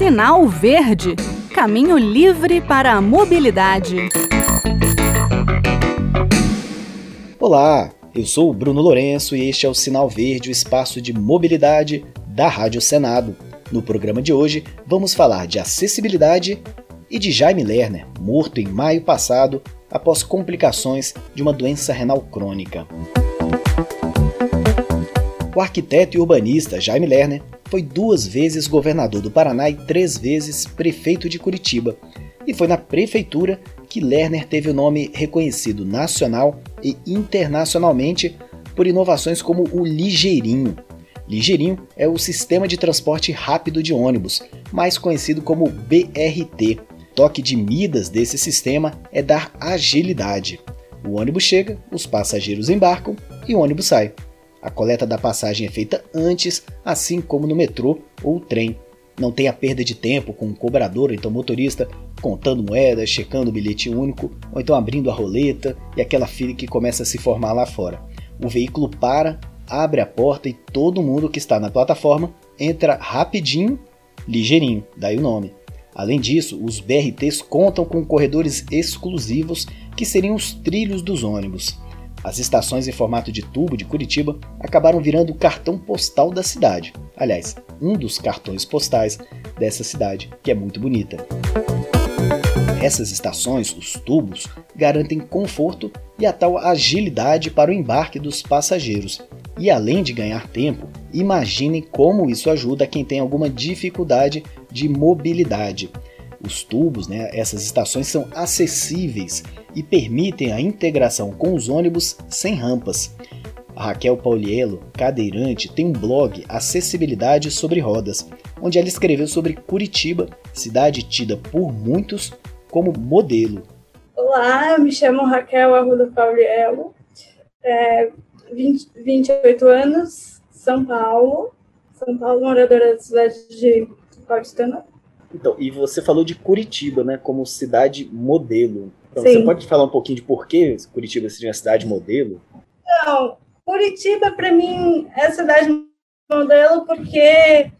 Sinal Verde Caminho livre para a mobilidade. Olá, eu sou o Bruno Lourenço e este é o Sinal Verde, o espaço de mobilidade da Rádio Senado. No programa de hoje, vamos falar de acessibilidade e de Jaime Lerner, morto em maio passado após complicações de uma doença renal crônica. O arquiteto e urbanista Jaime Lerner foi duas vezes governador do Paraná e três vezes prefeito de Curitiba. E foi na prefeitura que Lerner teve o nome reconhecido nacional e internacionalmente por inovações como o Ligeirinho. Ligeirinho é o sistema de transporte rápido de ônibus, mais conhecido como BRT. Toque de Midas desse sistema é dar agilidade. O ônibus chega, os passageiros embarcam e o ônibus sai. A coleta da passagem é feita antes, assim como no metrô ou trem. Não tem a perda de tempo com o cobrador, então motorista contando moedas, checando o bilhete único, ou então abrindo a roleta e aquela fila que começa a se formar lá fora. O veículo para, abre a porta e todo mundo que está na plataforma entra rapidinho, ligeirinho, daí o nome. Além disso, os BRTs contam com corredores exclusivos que seriam os trilhos dos ônibus. As estações em formato de tubo de Curitiba acabaram virando o cartão postal da cidade. Aliás, um dos cartões postais dessa cidade, que é muito bonita. Essas estações, os tubos, garantem conforto e a tal agilidade para o embarque dos passageiros. E além de ganhar tempo, imaginem como isso ajuda quem tem alguma dificuldade de mobilidade. Os tubos, né, essas estações são acessíveis e permitem a integração com os ônibus sem rampas. A Raquel Pauliello, cadeirante, tem um blog Acessibilidade sobre Rodas, onde ela escreveu sobre Curitiba, cidade tida por muitos como modelo. Olá, me chamo Raquel Arruda Pauliello, é, 20, 28 anos, São Paulo, São Paulo, moradora da cidade de Paulistana. Então, e você falou de Curitiba, né, como cidade modelo. Então, Sim. você pode falar um pouquinho de por que Curitiba seria uma cidade modelo? Não, Curitiba, para mim, é cidade modelo porque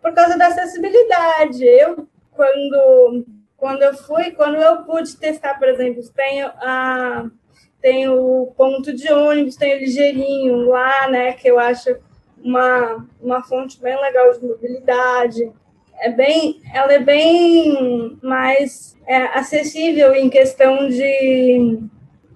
por causa da acessibilidade. Eu, quando, quando eu fui, quando eu pude testar, por exemplo, tenho a tem o ponto de ônibus, tem o ligeirinho lá, né, que eu acho uma, uma fonte bem legal de mobilidade é bem, ela é bem mais é, acessível em questão de,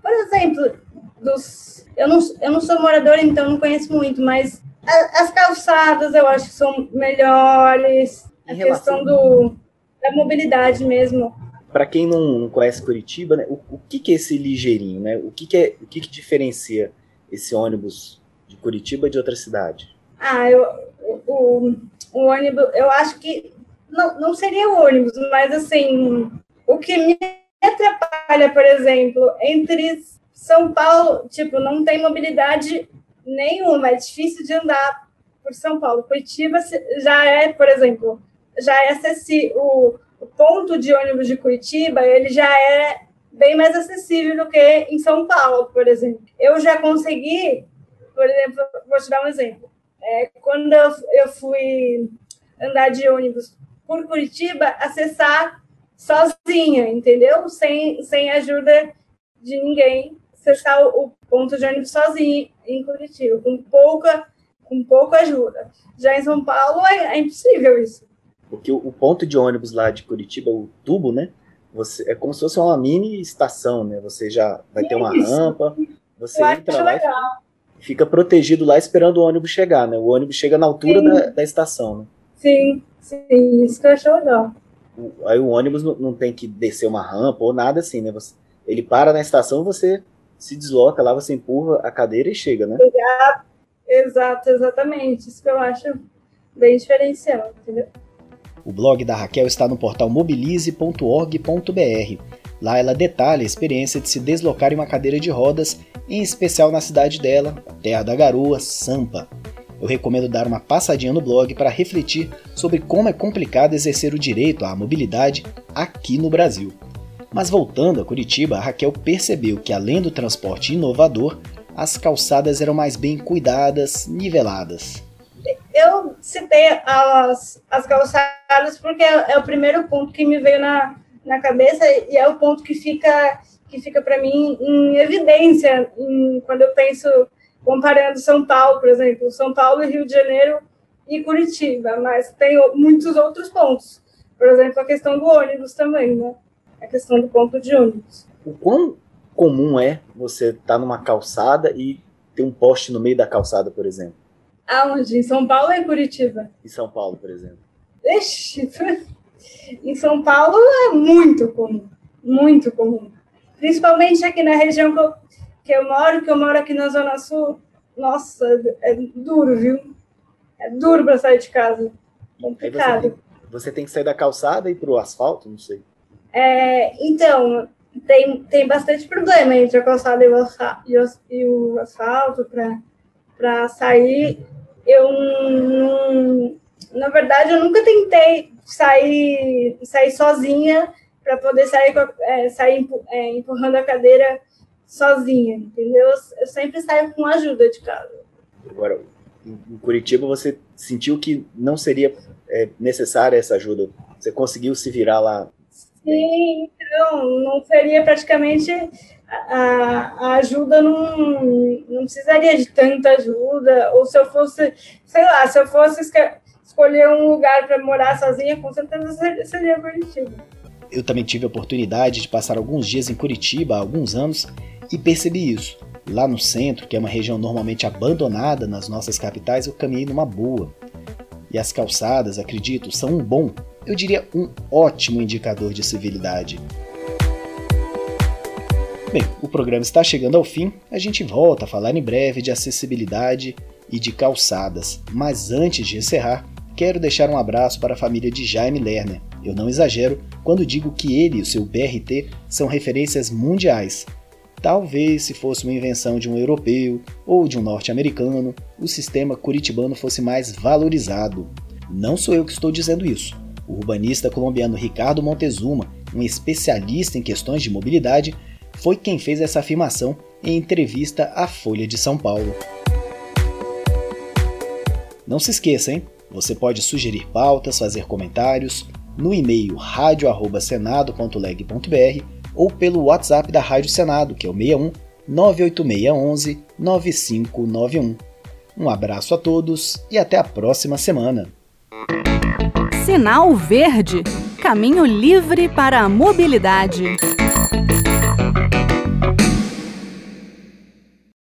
por exemplo, dos, eu não, eu não sou moradora, então não conheço muito, mas as calçadas eu acho que são melhores, em a relação... questão do, da mobilidade mesmo. Para quem não conhece Curitiba, né, o, o que, que é esse ligeirinho, né? O que, que é, o que, que diferencia esse ônibus de Curitiba de outra cidade? Ah, eu, o, o ônibus, eu acho que não, não seria o ônibus, mas assim, o que me atrapalha, por exemplo, entre São Paulo, tipo, não tem mobilidade nenhuma, é difícil de andar por São Paulo. Curitiba já é, por exemplo, já é acessível, o, o ponto de ônibus de Curitiba, ele já é bem mais acessível do que em São Paulo, por exemplo. Eu já consegui, por exemplo, vou te dar um exemplo. É, quando eu, eu fui andar de ônibus por Curitiba acessar sozinha, entendeu? Sem, sem ajuda de ninguém, acessar o, ponto de ônibus sozinha em Curitiba, com pouca, com pouca ajuda. Já em São Paulo é, é impossível isso. Porque o, o, ponto de ônibus lá de Curitiba, o tubo, né? Você, é como se fosse uma mini estação, né? Você já vai ter uma rampa, você Eu entra lá e fica protegido lá esperando o ônibus chegar, né? O ônibus chega na altura da, da estação, né? Sim. Sim, isso que eu achei legal. Aí o ônibus não, não, tem que descer uma rampa ou nada assim, né? Você, ele para na estação, você se desloca lá, você empurra a cadeira e chega, né? Exato, exato exatamente. Isso que eu acho bem diferencial, entendeu? O blog da Raquel está no portal mobilize.org.br. Lá ela detalha a experiência de se deslocar em uma cadeira de rodas, em especial na cidade dela, Terra da Garoa, Sampa eu recomendo dar uma passadinha no blog para refletir sobre como é complicado exercer o direito à mobilidade aqui no Brasil. Mas voltando a Curitiba, a Raquel percebeu que além do transporte inovador, as calçadas eram mais bem cuidadas, niveladas. eu citei as, as calçadas porque é, é, o primeiro ponto que me veio na, na cabeça e é o ponto que fica, que fica para mim em evidência em, quando eu penso comparando São Paulo, por exemplo, São Paulo e Rio de Janeiro e Curitiba, mas tem muitos outros pontos. Por exemplo, a questão do ônibus também, né? A questão do ponto de ônibus. O quão comum é você estar tá numa calçada e ter um poste no meio da calçada, por exemplo? Aonde? Em São Paulo ou em Curitiba? Em São Paulo, por exemplo. Ixi, em São Paulo é muito comum, muito comum. Principalmente aqui na região que eu, que eu moro, que eu moro aqui na Zona Sul. Nossa, é duro, viu? É duro para sair de casa. Complicado. Você tem, você tem, que sair da calçada e ir para o asfalto? Não sei. É, então, tem, tem bastante problema entre a calçada e o, e o asfalto para sair. Eu não, na verdade, eu nunca tentei sair, sair sozinha para poder sair, é, sair é, empurrando a cadeira sozinha, entendeu? Eu sempre saio com ajuda de casa. Agora, em Curitiba, você sentiu que não seria é, necessária essa ajuda? Você conseguiu se virar lá? Sim, então, não seria praticamente. A, a ajuda não, não precisaria de tanta ajuda, ou se eu fosse, sei lá, se eu fosse escolher um lugar para morar sozinha, com certeza seria Curitiba. Eu também tive a oportunidade de passar alguns dias em Curitiba há alguns anos e percebi isso. Lá no centro, que é uma região normalmente abandonada nas nossas capitais, eu caminhei numa boa. E as calçadas, acredito, são um bom, eu diria um ótimo indicador de civilidade. Bem, o programa está chegando ao fim, a gente volta a falar em breve de acessibilidade e de calçadas, mas antes de encerrar, quero deixar um abraço para a família de Jaime Lerner. Eu não exagero quando digo que ele e o seu BRT são referências mundiais Talvez, se fosse uma invenção de um europeu ou de um norte-americano, o sistema curitibano fosse mais valorizado. Não sou eu que estou dizendo isso. O urbanista colombiano Ricardo Montezuma, um especialista em questões de mobilidade, foi quem fez essa afirmação em entrevista à Folha de São Paulo. Não se esqueça, hein? Você pode sugerir pautas, fazer comentários no e-mail radio@senado.leg.br ou pelo WhatsApp da Rádio Senado, que é o 61 98611 9591. Um abraço a todos e até a próxima semana. Sinal Verde Caminho livre para a mobilidade.